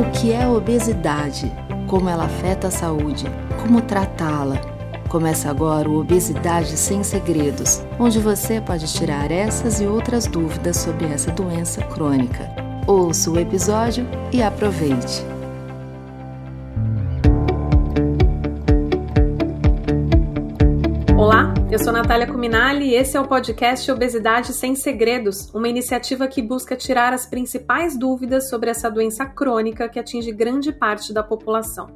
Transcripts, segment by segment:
O que é obesidade? Como ela afeta a saúde? Como tratá-la? Começa agora o Obesidade Sem Segredos, onde você pode tirar essas e outras dúvidas sobre essa doença crônica. Ouça o episódio e aproveite! Eu sou Natália Cuminali e esse é o podcast Obesidade Sem Segredos, uma iniciativa que busca tirar as principais dúvidas sobre essa doença crônica que atinge grande parte da população.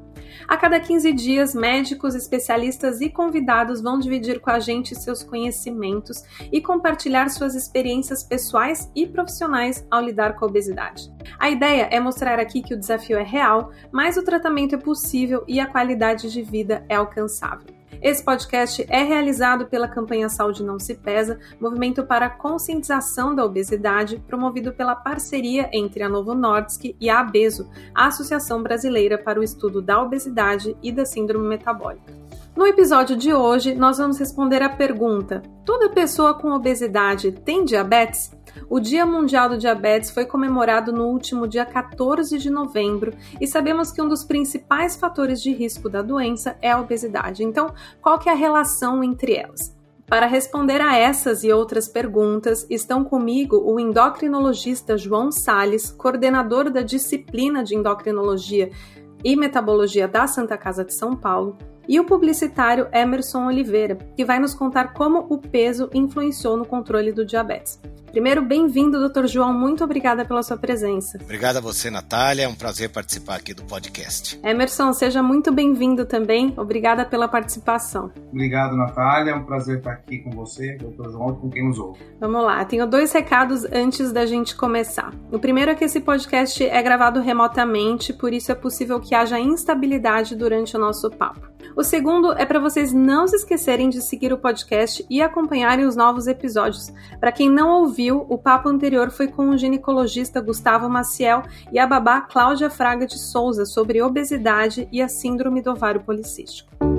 A cada 15 dias, médicos, especialistas e convidados vão dividir com a gente seus conhecimentos e compartilhar suas experiências pessoais e profissionais ao lidar com a obesidade. A ideia é mostrar aqui que o desafio é real, mas o tratamento é possível e a qualidade de vida é alcançável. Esse podcast é realizado pela campanha Saúde Não Se Pesa, movimento para a conscientização da obesidade, promovido pela parceria entre a Novo Nordisk e a ABESO, a Associação Brasileira para o Estudo da Obesidade e da Síndrome Metabólica. No episódio de hoje, nós vamos responder a pergunta: toda pessoa com obesidade tem diabetes? O Dia Mundial do Diabetes foi comemorado no último dia 14 de novembro e sabemos que um dos principais fatores de risco da doença é a obesidade. Então, qual que é a relação entre elas? Para responder a essas e outras perguntas, estão comigo o endocrinologista João Sales, coordenador da disciplina de endocrinologia e metabologia da Santa Casa de São Paulo, e o publicitário Emerson Oliveira, que vai nos contar como o peso influenciou no controle do diabetes. Primeiro, bem-vindo, doutor João. Muito obrigada pela sua presença. Obrigado a você, Natália. É um prazer participar aqui do podcast. Emerson, seja muito bem-vindo também. Obrigada pela participação. Obrigado, Natália. É um prazer estar aqui com você, doutor João, e com quem nos ouve. Vamos lá. Tenho dois recados antes da gente começar. O primeiro é que esse podcast é gravado remotamente, por isso é possível que haja instabilidade durante o nosso papo. O segundo é para vocês não se esquecerem de seguir o podcast e acompanharem os novos episódios. Para quem não ouviu, o papo anterior foi com o ginecologista Gustavo Maciel e a babá Cláudia Fraga de Souza sobre obesidade e a síndrome do ovário policístico.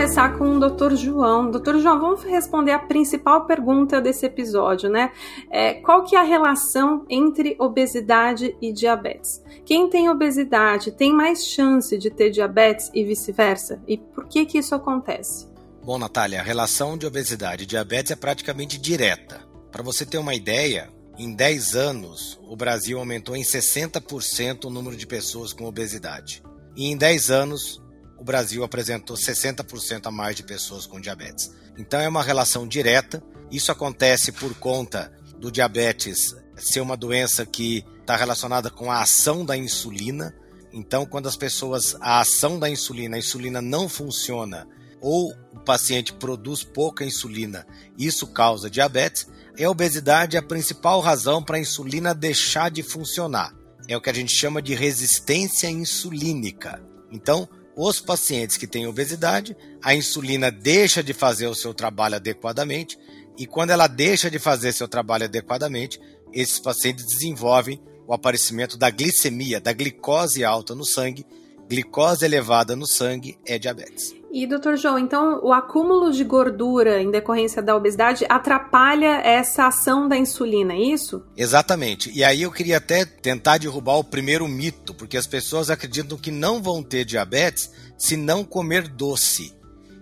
Começar com o Dr. João. Dr. João, vamos responder a principal pergunta desse episódio, né? É, qual que é a relação entre obesidade e diabetes? Quem tem obesidade tem mais chance de ter diabetes e vice-versa? E por que que isso acontece? Bom, Natália, a relação de obesidade e diabetes é praticamente direta. Para você ter uma ideia, em 10 anos, o Brasil aumentou em 60% o número de pessoas com obesidade. E em 10 anos, o Brasil apresentou 60% a mais de pessoas com diabetes. Então é uma relação direta. Isso acontece por conta do diabetes ser uma doença que está relacionada com a ação da insulina. Então, quando as pessoas, a ação da insulina, a insulina não funciona ou o paciente produz pouca insulina, isso causa diabetes. E a obesidade é a principal razão para a insulina deixar de funcionar. É o que a gente chama de resistência insulínica. Então, os pacientes que têm obesidade, a insulina deixa de fazer o seu trabalho adequadamente, e quando ela deixa de fazer seu trabalho adequadamente, esses pacientes desenvolvem o aparecimento da glicemia, da glicose alta no sangue. Glicose elevada no sangue é diabetes. E, doutor João, então o acúmulo de gordura em decorrência da obesidade atrapalha essa ação da insulina, é isso? Exatamente. E aí eu queria até tentar derrubar o primeiro mito, porque as pessoas acreditam que não vão ter diabetes se não comer doce.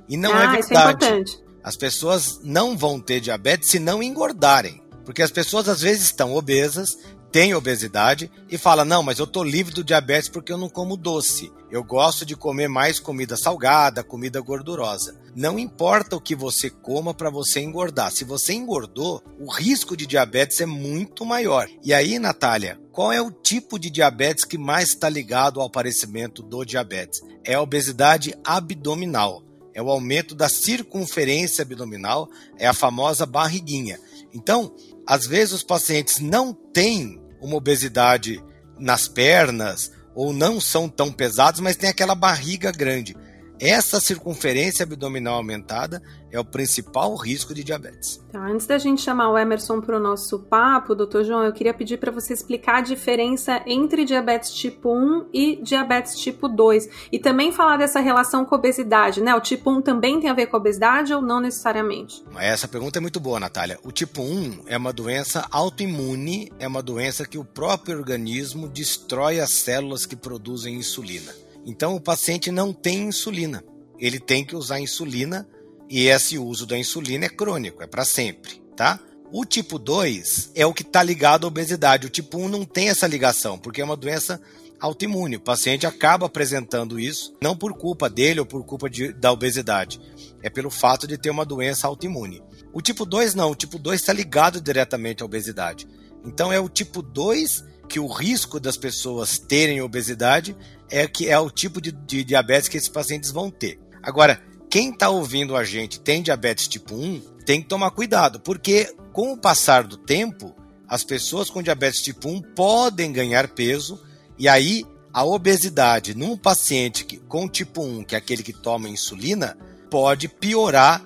E não é ah, é verdade. Isso é importante. As pessoas não vão ter diabetes se não engordarem. Porque as pessoas às vezes estão obesas, tem obesidade e fala: não, mas eu tô livre do diabetes porque eu não como doce. Eu gosto de comer mais comida salgada, comida gordurosa. Não importa o que você coma para você engordar. Se você engordou, o risco de diabetes é muito maior. E aí, Natália, qual é o tipo de diabetes que mais está ligado ao aparecimento do diabetes? É a obesidade abdominal. É o aumento da circunferência abdominal, é a famosa barriguinha. Então, às vezes os pacientes não têm uma obesidade nas pernas ou não são tão pesados, mas tem aquela barriga grande. Essa circunferência abdominal aumentada é o principal risco de diabetes. Tá, antes da gente chamar o Emerson para o nosso papo, doutor João, eu queria pedir para você explicar a diferença entre diabetes tipo 1 e diabetes tipo 2 e também falar dessa relação com obesidade, né? O tipo 1 também tem a ver com obesidade ou não necessariamente? Essa pergunta é muito boa, Natália. O tipo 1 é uma doença autoimune, é uma doença que o próprio organismo destrói as células que produzem insulina. Então o paciente não tem insulina. Ele tem que usar insulina e esse uso da insulina é crônico, é para sempre, tá? O tipo 2 é o que está ligado à obesidade. O tipo 1 não tem essa ligação, porque é uma doença autoimune. O paciente acaba apresentando isso, não por culpa dele ou por culpa de, da obesidade, é pelo fato de ter uma doença autoimune. O tipo 2 não, o tipo 2 está ligado diretamente à obesidade. Então é o tipo 2 que o risco das pessoas terem obesidade é que é o tipo de, de diabetes que esses pacientes vão ter. Agora, quem está ouvindo a gente tem diabetes tipo 1, tem que tomar cuidado, porque com o passar do tempo, as pessoas com diabetes tipo 1 podem ganhar peso e aí a obesidade num paciente que, com tipo 1, que é aquele que toma insulina, pode piorar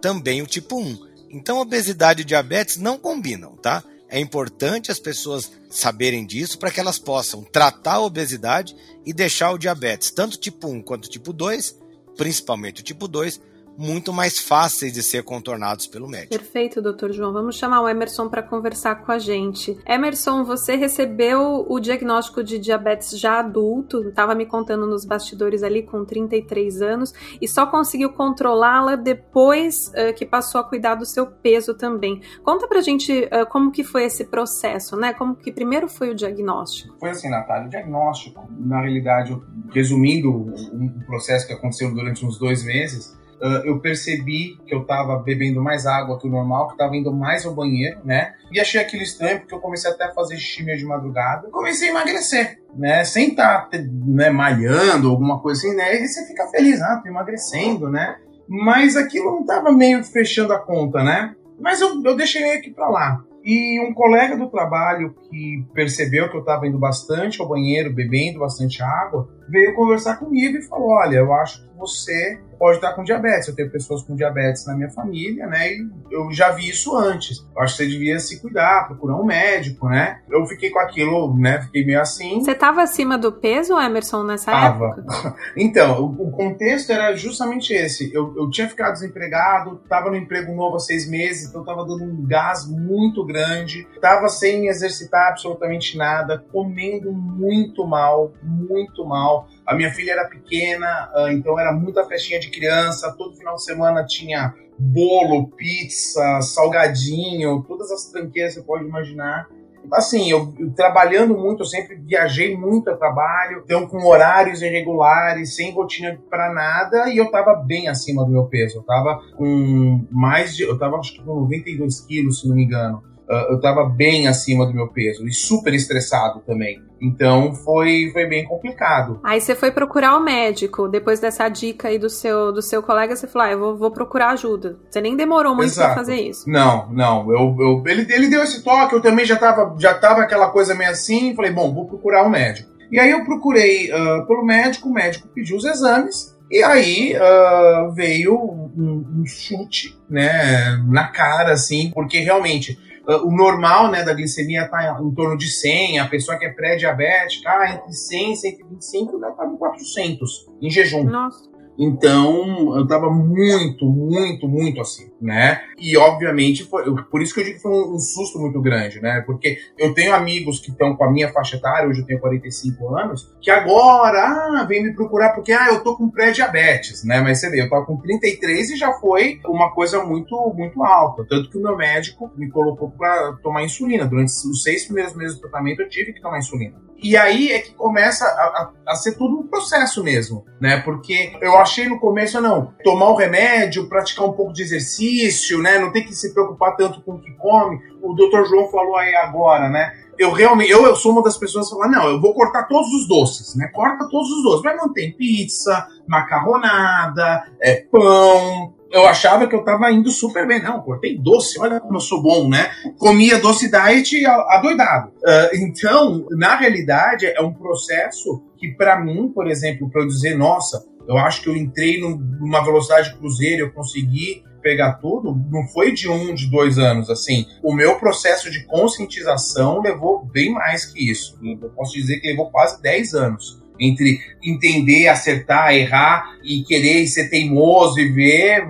também o tipo 1. Então, obesidade e diabetes não combinam, tá? É importante as pessoas saberem disso para que elas possam tratar a obesidade e deixar o diabetes, tanto tipo 1 quanto tipo 2, principalmente o tipo 2, muito mais fáceis de ser contornados pelo médico. Perfeito, doutor João. Vamos chamar o Emerson para conversar com a gente. Emerson, você recebeu o diagnóstico de diabetes já adulto, estava me contando nos bastidores ali com 33 anos, e só conseguiu controlá-la depois uh, que passou a cuidar do seu peso também. Conta pra gente uh, como que foi esse processo, né? Como que primeiro foi o diagnóstico? Foi assim, Natália, o diagnóstico, na realidade, resumindo o processo que aconteceu durante uns dois meses, uh, eu percebi que eu estava bebendo mais água que o normal, que estava indo mais ao banheiro, né? E achei aquilo estranho, porque eu comecei até a fazer xixi de madrugada. Comecei a emagrecer, né? Sem estar tá, né, malhando, alguma coisa assim, né? E você fica feliz, ah, tô emagrecendo, né? Mas aquilo não estava meio fechando a conta, né? Mas eu, eu deixei meio que para lá. E um colega do trabalho que percebeu que eu estava indo bastante ao banheiro, bebendo bastante água, veio conversar comigo e falou: Olha, eu acho que você pode estar com diabetes. Eu tenho pessoas com diabetes na minha família, né? E eu já vi isso antes. Eu acho que você devia se cuidar, procurar um médico, né? Eu fiquei com aquilo, né? Fiquei meio assim. Você estava acima do peso, Emerson, nessa tava. época? então, o, o, contexto era justamente esse. Eu, eu tinha ficado desempregado, estava no emprego novo há seis meses, então estava dando um gás muito grande, estava sem exercitar absolutamente nada, comendo muito mal, muito mal a minha filha era pequena, ah, então era muita festinha de criança. Todo final de semana tinha bolo, pizza, salgadinho, todas as tranqueiras que você pode imaginar. Assim, eu, eu, trabalhando muito, eu sempre viajei muito a trabalho, então com horários irregulares, sem rotina para nada, e eu tava bem acima do meu peso. Eu tava com mais de. Eu tava acho que com 92 quilos, se não me engano. Uh, eu tava bem acima do meu peso e super estressado também. Então foi, foi bem complicado. Aí você foi procurar o médico, depois dessa dica aí do seu, do seu colega, você falou: ah, eu vou, vou procurar ajuda. Você nem demorou muito para fazer isso. Não, não. Eu, eu, ele, ele deu esse toque, eu também já tava, já tava aquela coisa meio assim, falei, bom, vou procurar o um médico. E aí eu procurei uh, pelo médico, o médico pediu os exames, e aí uh, veio um, um, chute, né, na cara, assim, porque realmente ah, o normal né, da glicemia está em torno de 100, a pessoa que é pré-diabética, ah, entre 100 e 125, ela está em 400 em jejum. Nossa. Então, eu tava muito, muito, muito assim, né? E, obviamente, foi, por isso que eu digo que foi um, um susto muito grande, né? Porque eu tenho amigos que estão com a minha faixa etária, hoje eu tenho 45 anos, que agora, ah, vem me procurar porque, ah, eu tô com pré-diabetes, né? Mas você vê, eu tava com 33 e já foi uma coisa muito, muito alta. Tanto que o meu médico me colocou para tomar insulina. Durante os seis primeiros meses do tratamento, eu tive que tomar insulina. E aí é que começa a, a, a, ser tudo um processo mesmo, né? Porque eu achei no começo, não, tomar o remédio, praticar um pouco de exercício, né? Não tem que se preocupar tanto com o que come. O Dr. João falou aí agora, né? Eu realmente, eu, eu sou uma das pessoas que fala, não, eu vou cortar todos os doces, né? Corta todos os doces. Mas mantém pizza, macarronada, é, pão, eu achava que eu tava indo super bem. Não, cortei doce, olha como eu sou bom, né? Comia doce diet adoidado. Uh, então, na realidade, é um processo que, para mim, por exemplo, para eu dizer, nossa, eu acho que eu entrei numa velocidade cruzeiro, eu consegui pegar tudo, não foi de um, de dois anos, assim. O meu processo de conscientização levou bem mais que isso. Eu posso dizer que levou quase 10 anos entre entender, acertar, errar e querer ser teimoso e ver,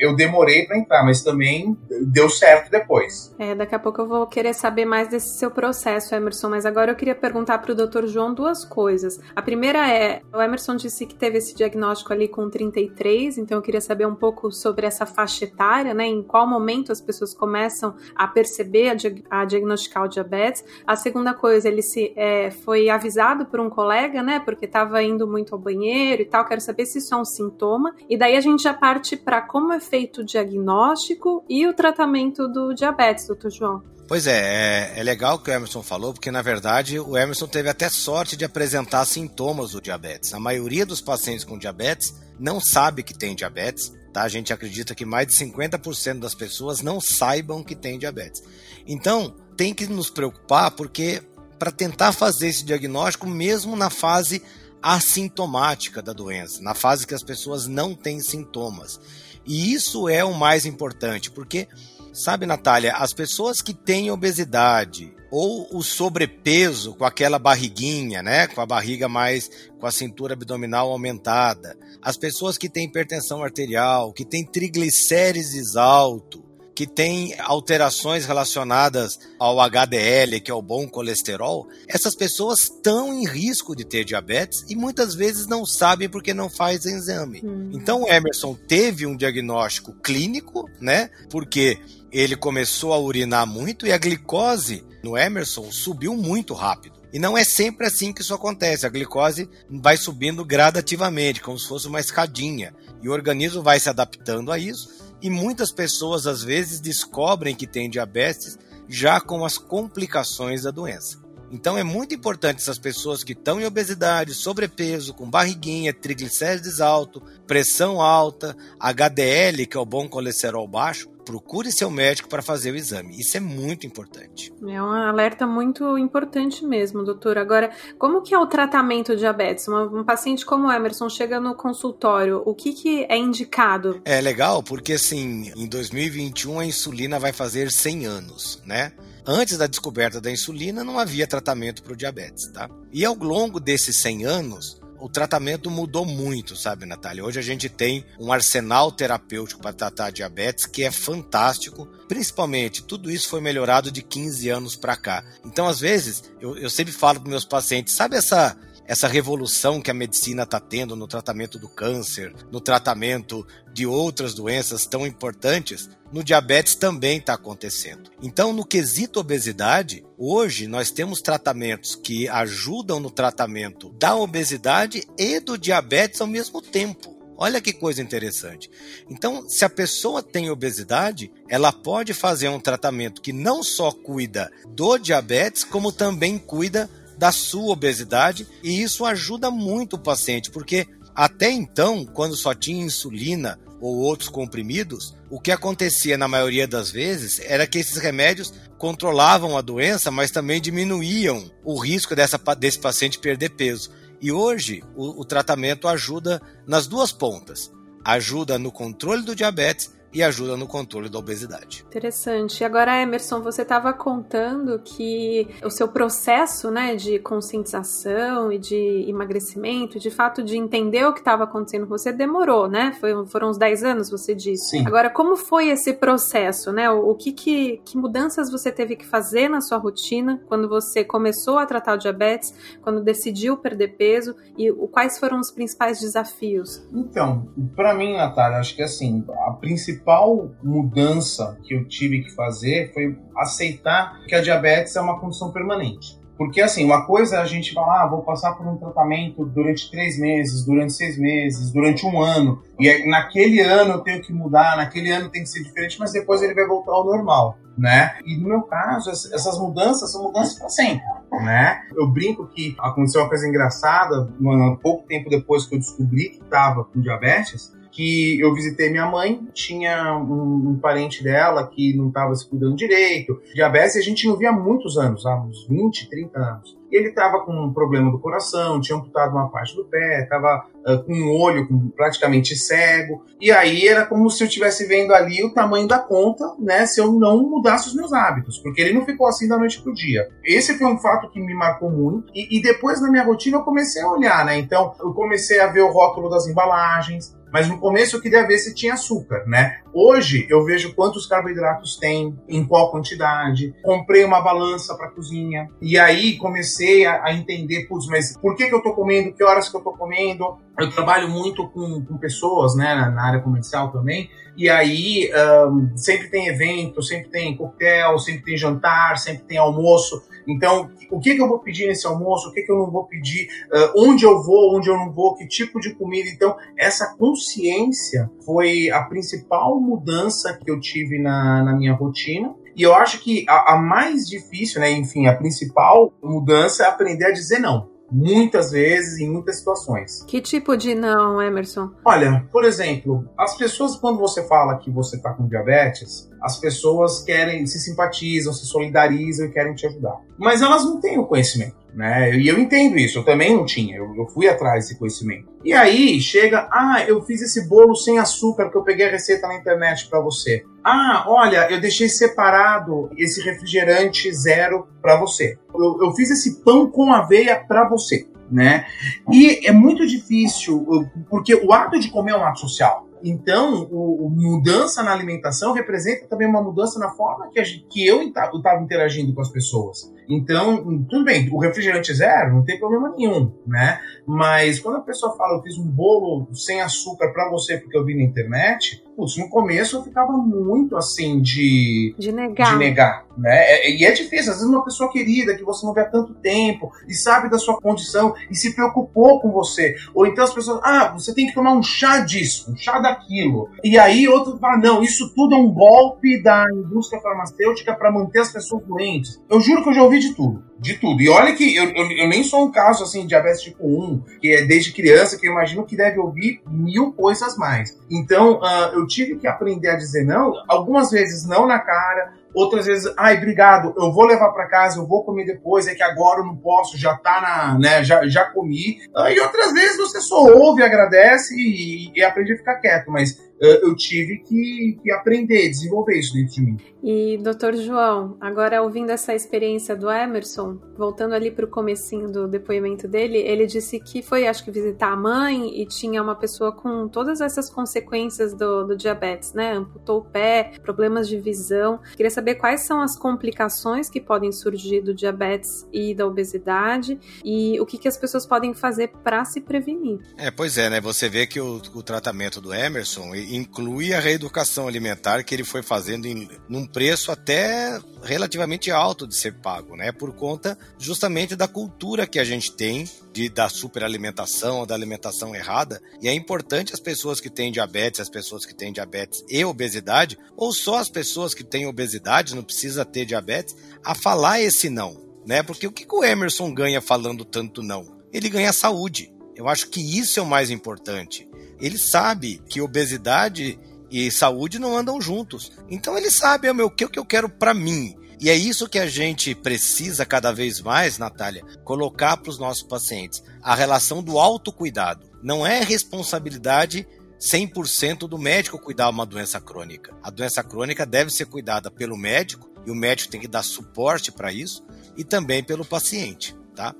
eu demorei para entrar, mas também deu certo depois. É, daqui a pouco eu vou querer saber mais desse seu processo, Emerson, mas agora eu queria perguntar para o Dr. João duas coisas. A primeira é, o Emerson disse que teve esse diagnóstico ali com 33, então eu queria saber um pouco sobre essa faixa etária, né? Em qual momento as pessoas começam a perceber, a, a diagnosticar o diabetes. A segunda coisa, ele se é, foi avisado por um colega, né? Porque estava indo muito ao banheiro e tal. Quero saber se isso é um sintoma. E daí a gente já parte para como é feito o diagnóstico e o tratamento do diabetes, doutor João. Pois é, é, é, legal que o Emerson falou, porque na verdade o Emerson teve até sorte de apresentar sintomas do diabetes. A maioria dos pacientes com diabetes não sabe que tem diabetes, tá? A gente acredita que mais de 50% das pessoas não saibam que tem diabetes. Então, tem que nos preocupar porque para tentar fazer esse diagnóstico mesmo na fase assintomática da doença, na fase que as pessoas não têm sintomas. E isso é o mais importante, porque, sabe, Natália, as pessoas que têm obesidade ou o sobrepeso com aquela barriguinha, né, com a barriga mais com a cintura abdominal aumentada, as pessoas que têm hipertensão arterial, que têm triglicérides alto, que tem alterações relacionadas ao HDL, que é o bom colesterol, essas pessoas estão em risco de ter diabetes e muitas vezes não sabem porque não fazem exame. Hum. Então o Emerson teve um diagnóstico clínico, né? Porque ele começou a urinar muito e a glicose no Emerson subiu muito rápido. E não é sempre assim que isso acontece. A glicose vai subindo gradativamente, como se fosse uma escadinha. E o organismo vai se adaptando a isso e muitas pessoas às vezes descobrem que têm diabetes já com as complicações da doença. Então é muito importante essas pessoas que estão em obesidade, sobrepeso, com barriguinha, triglicérides alto, pressão alta, HDL, que é o bom colesterol baixo, procure seu médico para fazer o exame. Isso é muito importante. É um alerta muito importante mesmo, doutor. Agora, como que é o tratamento de diabetes? Um, paciente como o Emerson chega no consultório, o que, que é indicado? É legal, porque assim, em 2021 a insulina vai fazer 100 anos, né? Antes da descoberta da insulina, não havia tratamento para o diabetes, tá? E ao longo desses 100 anos, o tratamento mudou muito, sabe, Natália? Hoje a gente tem um arsenal terapêutico para tratar diabetes que é fantástico. Principalmente, tudo isso foi melhorado de 15 anos para cá. Então, às vezes, eu, eu sempre falo para meus pacientes, sabe essa essa revolução que a medicina está tendo no tratamento do câncer, no tratamento de outras doenças tão importantes, no diabetes também está acontecendo. Então, no quesito obesidade, hoje nós temos tratamentos que ajudam no tratamento da obesidade e do diabetes ao mesmo tempo. Olha que coisa interessante. Então, se a pessoa tem obesidade, ela pode fazer um tratamento que não só cuida do diabetes, como também cuida da sua obesidade e isso ajuda muito o paciente, porque até então, quando só tinha insulina ou outros comprimidos, o que acontecia na maioria das vezes era que esses remédios controlavam a doença, mas também diminuíam o risco dessa, desse paciente perder peso. E hoje o, o tratamento ajuda nas duas pontas. Ajuda no controle do diabetes e ajuda no controle da obesidade. Interessante. E agora, Emerson, você estava contando que o seu processo né, de conscientização e de emagrecimento, de fato de entender o que estava acontecendo com você, demorou, né? Foi, foram uns 10 anos, você disse. Sim. Agora, como foi esse processo, né? O, o que, que, que mudanças você teve que fazer na sua rotina quando você começou a tratar o diabetes, quando decidiu perder peso e o, quais foram os principais desafios? Então, para mim, Natália, acho que assim, a principal principal mudança que eu tive que fazer foi aceitar que a diabetes é uma condição permanente. Porque, assim, uma coisa é a gente falar, ah, vou passar por um tratamento durante três meses, durante seis meses, durante um ano, e naquele ano eu tenho que mudar, naquele ano tem que ser diferente, mas depois ele vai voltar ao normal, né? E no meu caso, essas mudanças são mudanças para sempre, né? Eu brinco que aconteceu uma coisa engraçada, um pouco tempo depois que eu descobri que estava com diabetes, que eu visitei minha mãe, tinha um, um parente dela que não estava se cuidando direito, diabetes, e a gente não via há muitos anos, há uns 20, 30 anos. Ele estava com um problema do coração, tinha amputado uma parte do pé, estava uh, com um olho praticamente cego, e aí era como se eu estivesse vendo ali o tamanho da conta, né, se eu não mudasse os meus hábitos, porque ele não ficou assim da noite pro dia. Esse foi um fato que me marcou muito, e, e depois na minha rotina eu comecei a olhar, né, então eu comecei a ver o rótulo das embalagens, mas no começo eu queria ver se tinha açúcar, né? Hoje eu vejo quantos carboidratos tem, em qual quantidade. Comprei uma balança para cozinha e aí comecei a, a, entender, putz, mas por que, que eu tô comendo? Que horas que eu tô comendo? Eu trabalho muito com, com pessoas, né, na, na área comercial também. E aí um, sempre tem evento, sempre tem coquetel, sempre tem jantar, sempre tem almoço. Então, o que, que eu vou pedir nesse almoço? O que, que eu não vou pedir? Uh, onde eu vou? Onde eu não vou? Que tipo de comida? Então, essa consciência foi a principal mudança que eu tive na, na minha rotina. E eu acho que a, a mais difícil, né, enfim, a principal mudança é aprender a dizer não muitas vezes, em muitas situações. Que tipo de não, Emerson? Olha, por exemplo, as pessoas, quando você fala que você está com diabetes, as pessoas querem, se simpatizam, se solidarizam e querem te ajudar. Mas elas não têm o conhecimento, né? E eu entendo isso, eu também não tinha, eu, eu fui atrás desse conhecimento. E aí chega, ah, eu fiz esse bolo sem açúcar que eu peguei a receita na internet para você. Ah, olha, eu deixei separado esse refrigerante zero para você. Eu, eu fiz esse pão com aveia para você. Né? E é muito difícil, porque o ato de comer é um ato social. Então, o, o, mudança na alimentação representa também uma mudança na forma que, a, que eu estava interagindo com as pessoas. Então, tudo bem, o refrigerante zero não tem problema nenhum, né? Mas quando a pessoa fala, eu fiz um bolo sem açúcar para você porque eu vi na internet, putz, no começo eu ficava muito assim de. De negar. De negar, né? É, e é difícil, às vezes uma pessoa querida que você não vê há tanto tempo e sabe da sua condição e se preocupou com você. Ou então as pessoas, ah, você tem que tomar um chá disso, um chá daquilo. E aí outro fala, não, isso tudo é um golpe da indústria farmacêutica para manter as pessoas doentes. Eu juro que eu já ouvi de tudo. De tudo. E olha que eu, eu, eu, nem sou um caso assim de diabetes tipo 1, que é desde criança, que eu imagino que deve ouvir mil coisas mais. Então, uh, eu tive que aprender a dizer não, algumas vezes não na cara, outras vezes, ai, obrigado, eu vou levar para casa, eu vou comer depois, é que agora eu não posso, já tá na, né, já, já comi. Uh, e outras vezes você só ouve, agradece e, e aprende a ficar quieto, mas eu tive que, que, aprender, desenvolver isso dentro de mim. E, doutor João, agora ouvindo essa experiência do Emerson, voltando ali para o comecinho do depoimento dele, ele disse que foi, acho que, visitar a mãe e tinha uma pessoa com todas essas consequências do, do diabetes, né? Amputou o pé, problemas de visão. Queria saber quais são as complicações que podem surgir do diabetes e da obesidade e o que, que as pessoas podem fazer para se prevenir. É, pois é, né? Você vê que o, o tratamento do Emerson inclui a reeducação alimentar que ele foi fazendo em num preço até relativamente alto de ser pago, né? Por conta justamente da cultura que a gente tem de, da superalimentação ou da alimentação errada. E é importante as pessoas que têm diabetes, as pessoas que têm diabetes e obesidade, ou só as pessoas que têm obesidade, não precisa ter diabetes, a falar esse não, né? Porque o que, que o Emerson ganha falando tanto não? Ele ganha saúde. Eu acho que isso é o mais importante ele sabe que obesidade e saúde não andam juntos. Então ele sabe é, meu, o que eu quero para mim. E é isso que a gente precisa cada vez mais, Natália, colocar para os nossos pacientes. A relação do autocuidado. Não é responsabilidade 100% do médico cuidar uma doença crônica. A doença crônica deve ser cuidada pelo médico, e o médico tem que dar suporte para isso, e também pelo paciente, tá?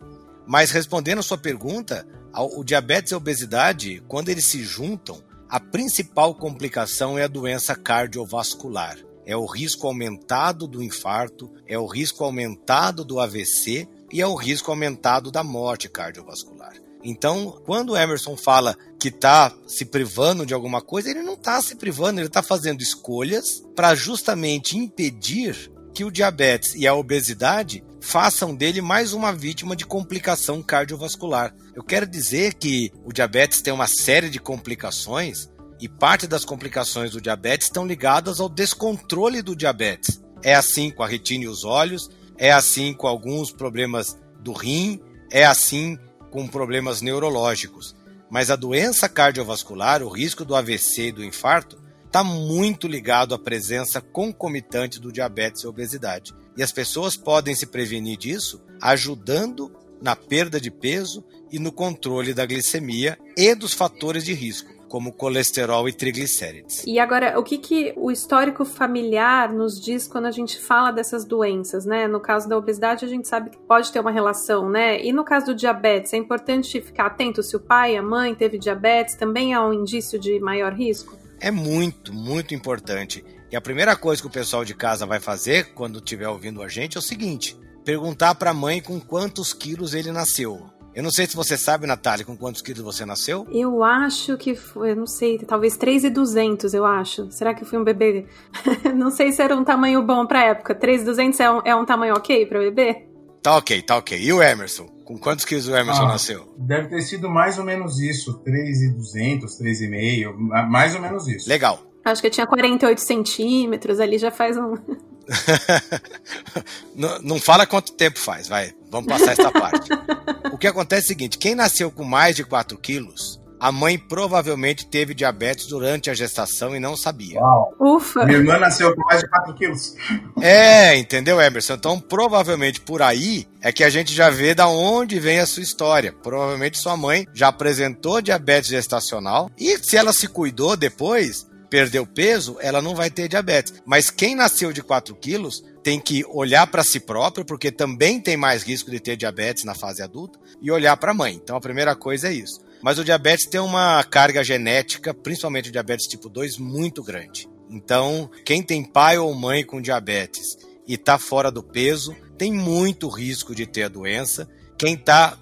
Mas respondendo a sua pergunta, o diabetes e a obesidade, quando eles se juntam, a principal complicação é a doença cardiovascular. É o risco aumentado do infarto, é o risco aumentado do AVC e é o risco aumentado da morte cardiovascular. Então, quando o Emerson fala que está se privando de alguma coisa, ele não está se privando, ele está fazendo escolhas para justamente impedir que o diabetes e a obesidade façam dele mais uma vítima de complicação cardiovascular. Eu quero dizer que o diabetes tem uma série de complicações e parte das complicações do diabetes estão ligadas ao descontrole do diabetes. É assim com a retina e os olhos, é assim com alguns problemas do rim, é assim com problemas neurológicos. mas a doença cardiovascular, o risco do AVC e do infarto, está muito ligado à presença concomitante do diabetes e obesidade. E as pessoas podem se prevenir disso ajudando na perda de peso e no controle da glicemia e dos fatores de risco como colesterol e triglicérides. E agora, o que, que o histórico familiar nos diz quando a gente fala dessas doenças, né? No caso da obesidade, a gente sabe que pode ter uma relação, né? E no caso do diabetes, é importante ficar atento se o pai, a mãe teve diabetes, também é um indício de maior risco? É muito, muito importante. E a primeira coisa que o pessoal de casa vai fazer quando estiver ouvindo a gente é o seguinte: perguntar para a mãe com quantos quilos ele nasceu. Eu não sei se você sabe, Natália, com quantos quilos você nasceu? Eu acho que foi, eu não sei, talvez 3,200, eu acho. Será que eu fui um bebê? não sei se era um tamanho bom pra época. 3,200 é um, é um tamanho ok pra bebê? Tá ok, tá ok. E o Emerson? Com quantos quilos o Emerson ah, nasceu? Deve ter sido mais ou menos isso, 3,200, 3,5, mais ou menos isso. Legal. Acho que eu tinha 48 centímetros, ali já faz um... não, não fala quanto tempo faz, vai. Vamos passar essa parte. O que acontece é o seguinte: quem nasceu com mais de 4 quilos, a mãe provavelmente teve diabetes durante a gestação e não sabia. Uau. Ufa! Minha irmã nasceu com mais de 4 quilos. É, entendeu, Emerson? Então, provavelmente por aí é que a gente já vê da onde vem a sua história. Provavelmente sua mãe já apresentou diabetes gestacional e se ela se cuidou depois, perdeu peso, ela não vai ter diabetes. Mas quem nasceu de 4 quilos tem que olhar para si próprio, porque também tem mais risco de ter diabetes na fase adulta, e olhar para a mãe. Então a primeira coisa é isso. Mas o diabetes tem uma carga genética, principalmente o diabetes tipo 2, muito grande. Então, quem tem pai ou mãe com diabetes e está fora do peso, tem muito risco de ter a doença quem está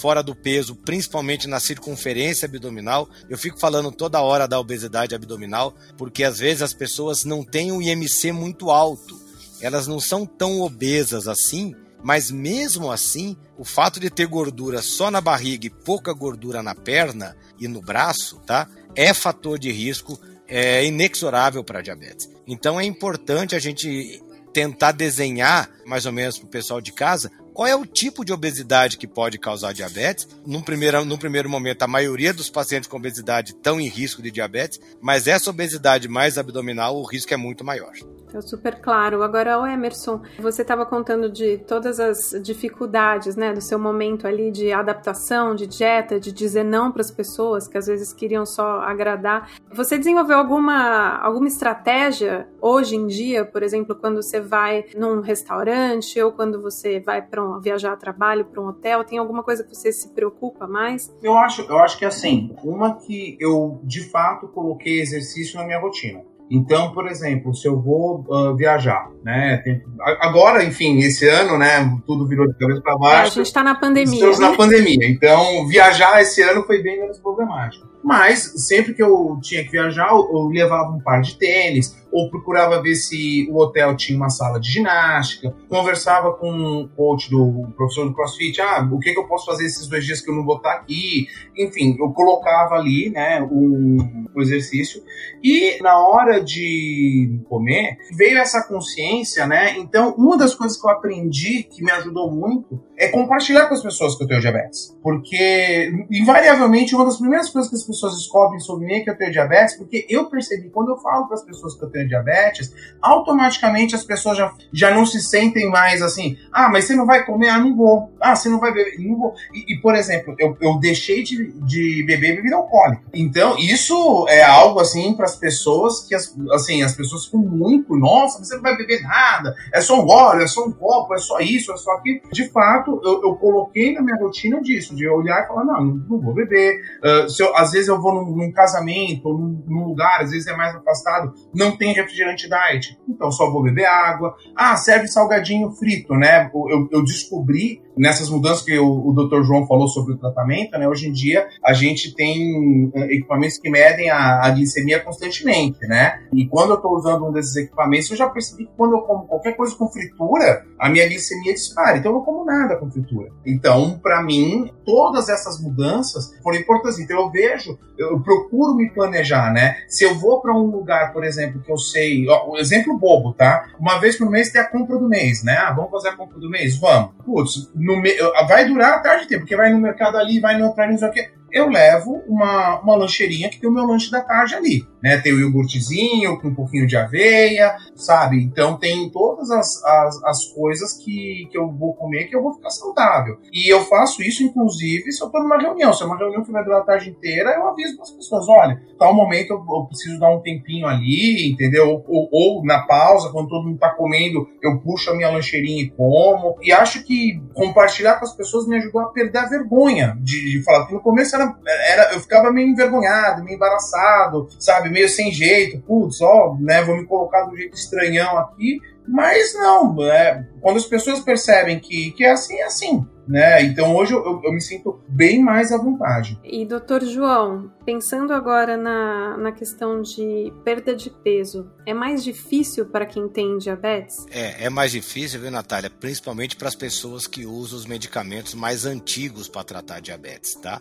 fora do peso, principalmente na circunferência abdominal, eu fico falando toda hora da obesidade abdominal, porque às vezes as pessoas não têm o IMC muito alto. Elas não são tão obesas assim, mas mesmo assim, o fato de ter gordura só na barriga e pouca gordura na perna e no braço, tá? É fator de risco é inexorável para diabetes. Então é importante a gente tentar desenhar, mais ou menos para o pessoal de casa, qual é o tipo de obesidade que pode causar diabetes? Num primeiro, num primeiro momento, a maioria dos pacientes com obesidade estão em risco de diabetes, mas essa obesidade mais abdominal, o risco é muito maior. É super claro. Agora, o Emerson, você estava contando de todas as dificuldades, né, do seu momento ali de adaptação, de dieta, de dizer não para as pessoas que às vezes queriam só agradar. Você desenvolveu alguma alguma estratégia hoje em dia, por exemplo, quando você vai num restaurante ou quando você vai para um, viajar a trabalho para um hotel, tem alguma coisa que você se preocupa mais? Eu acho, eu acho que assim, uma que eu de fato coloquei exercício na minha rotina. Então, por exemplo, se eu vou uh, viajar, né? Tem, agora, enfim, esse ano, né? Tudo virou de cabeça para baixo. É, a gente está na pandemia. Estamos né? na pandemia. Então, viajar esse ano foi bem menos problemático. Mas sempre que eu tinha que viajar, eu levava um par de tênis, ou procurava ver se o hotel tinha uma sala de ginástica, conversava com o coach do professor do CrossFit, ah, o que, que eu posso fazer esses dois dias que eu não vou estar aqui? Enfim, eu colocava ali, né, o, o exercício. E na hora de comer, veio essa consciência, né? Então, uma das coisas que eu aprendi que me ajudou muito é compartilhar com as pessoas que eu tenho diabetes. Porque, invariavelmente, uma das primeiras coisas que as pessoas descobrem sobre mim é que eu tenho diabetes, porque eu percebi, quando eu falo para as pessoas que eu tenho diabetes, automaticamente as pessoas já, já não se sentem mais assim, ah, mas você não vai comer? Ah, não vou. Ah, você não vai beber? Não vou. E, e por exemplo, eu, eu deixei de, de beber bebida alcoólica. Então, isso é algo, assim, para as pessoas que, as, assim, as pessoas ficam muito, nossa, você não vai beber nada, é só um gole, é só um copo, é só isso, é só aquilo. De fato, eu, eu, coloquei na minha rotina disso, de olhar e falar, não, não, não vou beber. Uh, se eu, às vezes eu vou num, num casamento, num, num, lugar, às vezes é mais afastado, não tem refrigerante diet, então só vou beber água. Ah, serve salgadinho frito, né? Eu, eu descobri nessas mudanças que o, o Dr. João falou sobre o tratamento, né? Hoje em dia a gente tem eh, equipamentos que medem a, a glicemia constantemente, né? E quando eu estou usando um desses equipamentos, eu já percebi que quando eu como qualquer coisa com fritura, a minha glicemia dispara. Então eu não como nada com fritura. Então, para mim, todas essas mudanças foram importantes. Então eu vejo, eu procuro me planejar, né? Se eu vou para um lugar, por exemplo, que eu sei, ó, exemplo bobo, tá? Uma vez por mês tem a compra do mês, né? Ah, vamos fazer a compra do mês? Vamos. Putz, no me... vai durar a tarde inteira, porque vai no mercado ali, vai no outro não sei o quê. Eu levo uma, uma lancheirinha que tem o meu lanche da tarde ali. Né? Tem o iogurtezinho com um pouquinho de aveia, sabe? Então tem todas as, as, as, coisas que, que eu vou comer que eu vou ficar saudável. E eu faço isso, inclusive, se eu tô numa reunião. Se é uma reunião que vai durar a tarde inteira, eu aviso para as pessoas: olha, tal momento eu, eu, preciso dar um tempinho ali, entendeu? Ou, ou, na pausa, quando todo mundo tá comendo, eu puxo a minha lancheirinha e como. E acho que compartilhar com as pessoas me ajudou a perder a vergonha de, de falar. Porque no começo era, era, eu ficava meio envergonhado, meio embaraçado, sabe? Meio sem jeito. Putz, ó, né? Vou me colocar do jeito estranhão aqui. Mas não, é, quando as pessoas percebem que, que é assim, é assim. Né? Então hoje eu, eu, me sinto bem mais à vontade. E doutor João, pensando agora na, na questão de perda de peso, é mais difícil para quem tem diabetes? É, é mais difícil, viu, Natália? Principalmente para as pessoas que usam os medicamentos mais antigos para tratar diabetes, tá?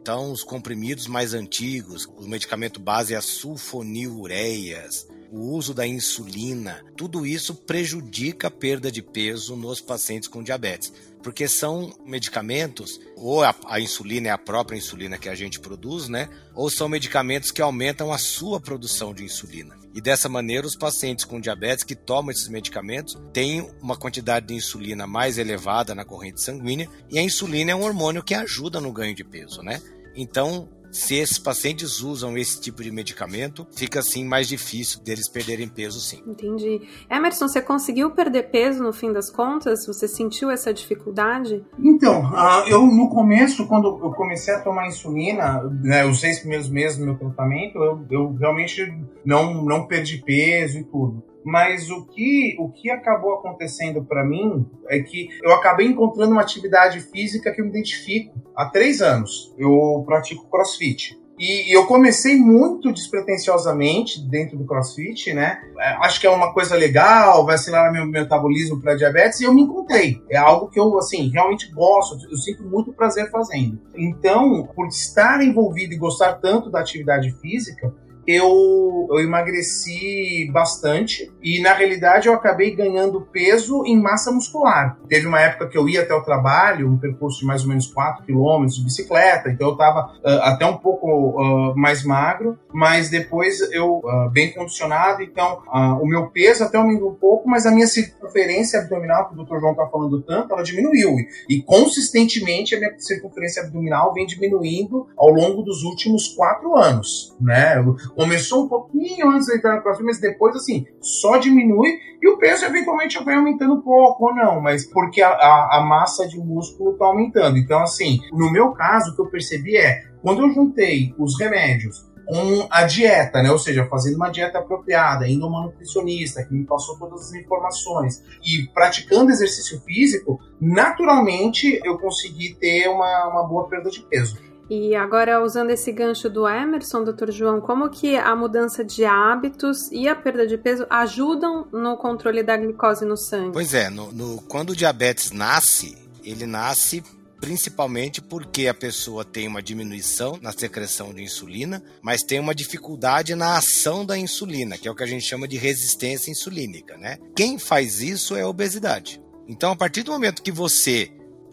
Então, os comprimidos mais antigos, o medicamento base é a sulfonilureias, o uso da insulina, tudo isso prejudica a perda de peso nos pacientes com diabetes, porque são medicamentos, ou a, a, insulina é a própria insulina que a gente produz, né? Ou são medicamentos que aumentam a sua produção de insulina. E dessa maneira, os pacientes com diabetes que tomam esses medicamentos têm uma quantidade de insulina mais elevada na corrente sanguínea, e a insulina é um hormônio que ajuda no ganho de peso, né? Então, se esses pacientes usam esse tipo de medicamento, fica assim mais difícil deles perderem peso, sim. Entendi. Emerson, você conseguiu perder peso no fim das contas? Você sentiu essa dificuldade? Então, uh, eu no começo, quando eu comecei a tomar insulina, né, os seis primeiros meses do meu tratamento, eu, eu realmente não, não perdi peso e tudo. Mas o que, o que acabou acontecendo para mim é que eu acabei encontrando uma atividade física que eu me identifico. Há três anos eu pratico crossfit. E eu comecei muito despretensiosamente dentro do crossfit, né? É, acho que é uma coisa legal, vai acelerar meu metabolismo para diabetes, e eu me encontrei. É algo que eu, assim, realmente gosto, eu sinto muito prazer fazendo. Então, por estar envolvido e gostar tanto da atividade física, eu, eu emagreci bastante e na realidade eu acabei ganhando peso em massa muscular. Teve uma época que eu ia até o trabalho, um percurso de mais ou menos 4 quilômetros de bicicleta, então eu estava uh, até um pouco uh, mais magro, mas depois eu uh, bem condicionado, então o meu peso até aumentou um pouco, mas a minha circunferência abdominal, que o Dr. João está falando tanto, ela diminuiu. E, e consistentemente a minha circunferência abdominal vem diminuindo ao longo dos últimos quatro anos, né? Começou um pouquinho antes de entrar no CrossFit, mas depois, assim, só diminui e o peso eventualmente vai aumentando um pouco ou não, mas porque a, a, a massa de músculo está aumentando. Então, assim, no meu caso, o que eu percebi é, quando eu juntei os remédios com a dieta, né? Ou seja, fazendo uma dieta apropriada, indo a uma nutricionista que me passou todas as informações e praticando exercício físico, naturalmente eu consegui ter uma, uma boa perda de peso. E agora, usando esse gancho do Emerson, doutor João, como que a mudança de hábitos e a perda de peso ajudam no controle da glicose no sangue? Pois é, no, no, quando o diabetes nasce, ele nasce principalmente porque a pessoa tem uma diminuição na secreção de insulina, mas tem uma dificuldade na ação da insulina, que é o que a gente chama de resistência insulínica, né? Quem faz isso é a obesidade. Então, a partir do momento que você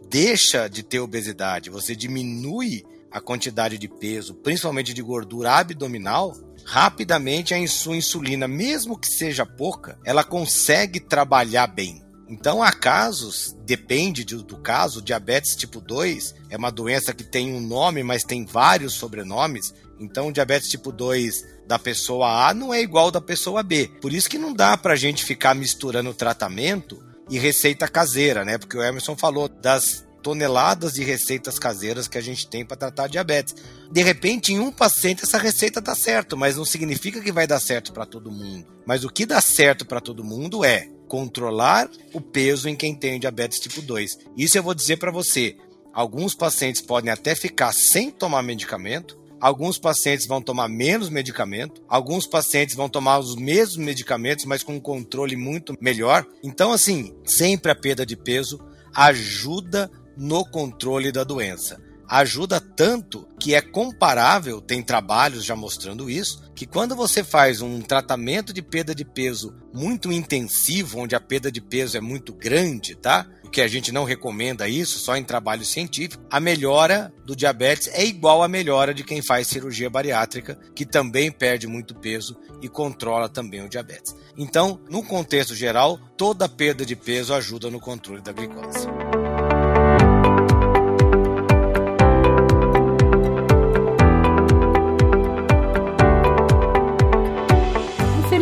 deixa de ter obesidade, você diminui a quantidade de peso, principalmente de gordura abdominal, rapidamente a sua insulina, mesmo que seja pouca, ela consegue trabalhar bem. Então, há casos, depende do, caso, diabetes tipo 2 é uma doença que tem um nome, mas tem vários sobrenomes. Então, diabetes tipo 2 da pessoa A não é igual da pessoa B. Por isso que não dá para a gente ficar misturando tratamento e receita caseira, né? Porque o Emerson falou das toneladas de receitas caseiras que a gente tem para tratar diabetes. De repente, em um paciente essa receita dá certo, mas não significa que vai dar certo para todo mundo. Mas o que dá certo para todo mundo é controlar o peso em quem tem diabetes tipo 2. Isso eu vou dizer para você. Alguns pacientes podem até ficar sem tomar medicamento, Alguns pacientes vão tomar menos medicamento, alguns pacientes vão tomar os mesmos medicamentos, mas com um controle muito melhor. Então, assim, sempre a perda de peso ajuda no controle da doença. Ajuda tanto que é comparável, tem trabalhos já mostrando isso, que quando você faz um tratamento de perda de peso muito intensivo, onde a perda de peso é muito grande, tá? que a gente não recomenda isso, só em trabalho científico, a melhora do diabetes é igual à melhora de quem faz cirurgia bariátrica, que também perde muito peso e controla também o diabetes. Então, no contexto geral, toda perda de peso ajuda no controle da glicose.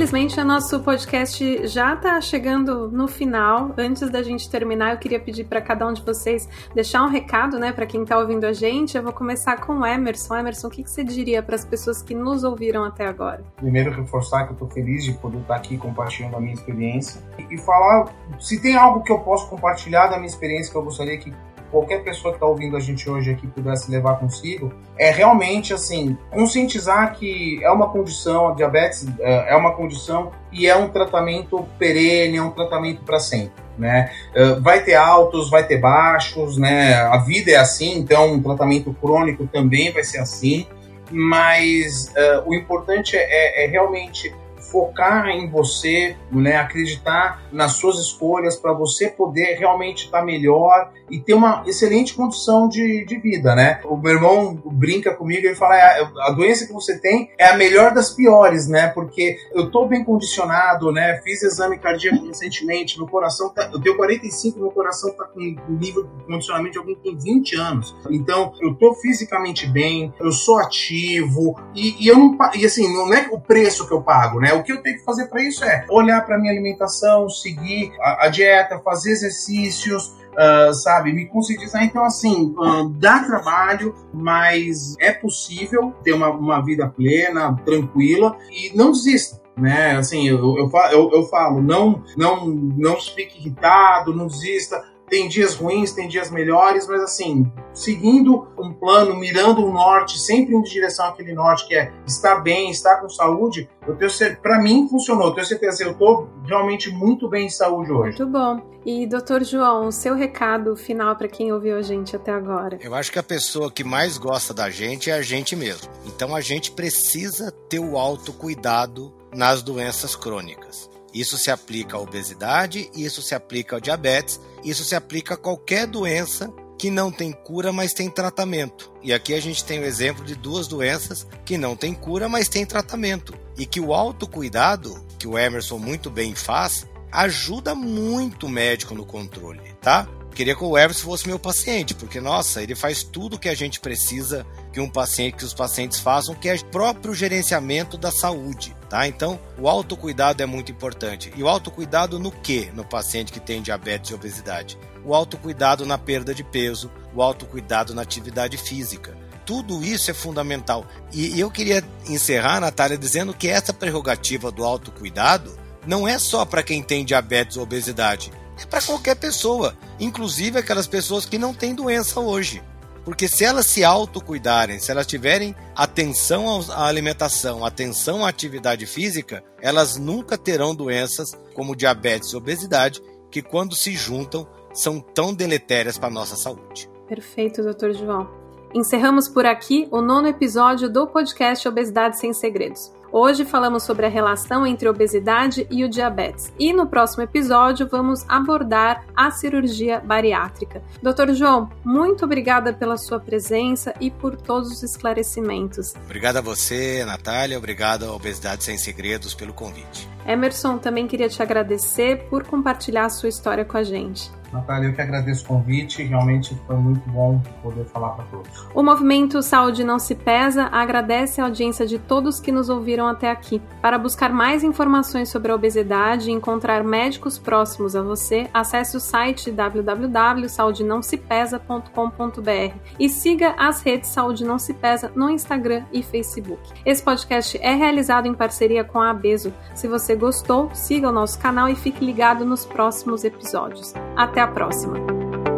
Infelizmente, o nosso podcast já está chegando no final. Antes da gente terminar, eu queria pedir para cada um de vocês deixar um recado, né, para quem está ouvindo a gente. Eu vou começar com o Emerson. Emerson, o que, que você diria para as pessoas que nos ouviram até agora? Primeiro, reforçar que eu estou feliz de poder estar aqui compartilhando a minha experiência e falar se tem algo que eu posso compartilhar da minha experiência que eu gostaria que qualquer pessoa que está ouvindo a gente hoje aqui pudesse levar consigo, é realmente assim, conscientizar que é uma condição, a diabetes é, é uma condição e é um tratamento perene, é um tratamento para sempre. Né? É, vai ter altos, vai ter baixos, né? A vida é assim, então um tratamento crônico também vai ser assim, mas uh, o importante é, é realmente focar em você, né, acreditar nas suas escolhas para você poder realmente estar tá melhor e ter uma excelente condição de, de vida, né? O meu irmão brinca comigo e fala: é, a doença que você tem é a melhor das piores, né? Porque eu tô bem condicionado, né? Fiz exame cardíaco recentemente, meu coração tá, eu tenho 45, meu coração tá com nível de condicionamento de alguém que tem 20 anos. Então, eu tô fisicamente bem, eu sou ativo e, e eu não e assim, não é o preço que eu pago, né? Que eu tenho que fazer para isso é olhar para minha alimentação, seguir a, a dieta, fazer exercícios, uh, sabe, me conscientizar. Então, assim, uh, dá trabalho, mas é possível ter uma, uma vida plena, tranquila e não desista né? Assim, eu, eu, eu falo, não, não, não fique irritado, não desista tem dias ruins, tem dias melhores, mas assim, seguindo um plano, mirando o um norte, sempre indo em direção àquele norte que é estar bem, estar com saúde, eu tenho certeza, para mim funcionou, eu tenho certeza, eu tô realmente muito bem em saúde hoje. Muito bom. E doutor João, o seu recado final para quem ouviu a gente até agora? Eu acho que a pessoa que mais gosta da gente é a gente mesmo. Então a gente precisa ter o autocuidado nas doenças crônicas. Isso se aplica à obesidade, isso se aplica ao diabetes, isso se aplica a qualquer doença que não tem cura, mas tem tratamento. E aqui a gente tem o exemplo de duas doenças que não tem cura, mas tem tratamento. E que o autocuidado, que o Emerson muito bem faz, ajuda muito o médico no controle, tá? Queria que o Emerson fosse meu paciente, porque, nossa, ele faz tudo que a gente precisa que um paciente, que os pacientes façam, que é o próprio gerenciamento da saúde. Tá? Então, o autocuidado é muito importante. E o autocuidado no que no paciente que tem diabetes e obesidade? O autocuidado na perda de peso, o autocuidado na atividade física. Tudo isso é fundamental. E eu queria encerrar, Natália, dizendo que essa prerrogativa do autocuidado não é só para quem tem diabetes ou obesidade, é para qualquer pessoa, inclusive aquelas pessoas que não têm doença hoje. Porque se elas se autocuidarem, se elas tiverem atenção à alimentação, atenção à atividade física, elas nunca terão doenças como diabetes e obesidade, que quando se juntam são tão deletérias para a nossa saúde. Perfeito, doutor João. Encerramos por aqui o nono episódio do podcast Obesidade Sem Segredos. Hoje falamos sobre a relação entre obesidade e o diabetes. E no próximo episódio vamos abordar a cirurgia bariátrica. Doutor João, muito obrigada pela sua presença e por todos os esclarecimentos. Obrigado a você, Natália. Obrigado à Obesidade Sem Segredos pelo convite. Emerson, também queria te agradecer por compartilhar a sua história com a gente. Natália, eu que agradeço o convite, realmente foi muito bom poder falar para todos. O movimento Saúde Não Se Pesa agradece a audiência de todos que nos ouviram até aqui. Para buscar mais informações sobre a obesidade e encontrar médicos próximos a você, acesse o site www.saudenãosepesa.com.br e siga as redes Saúde Não Se Pesa no Instagram e Facebook. Esse podcast é realizado em parceria com a Abeso. Se você gostou, siga o nosso canal e fique ligado nos próximos episódios. Até a próxima!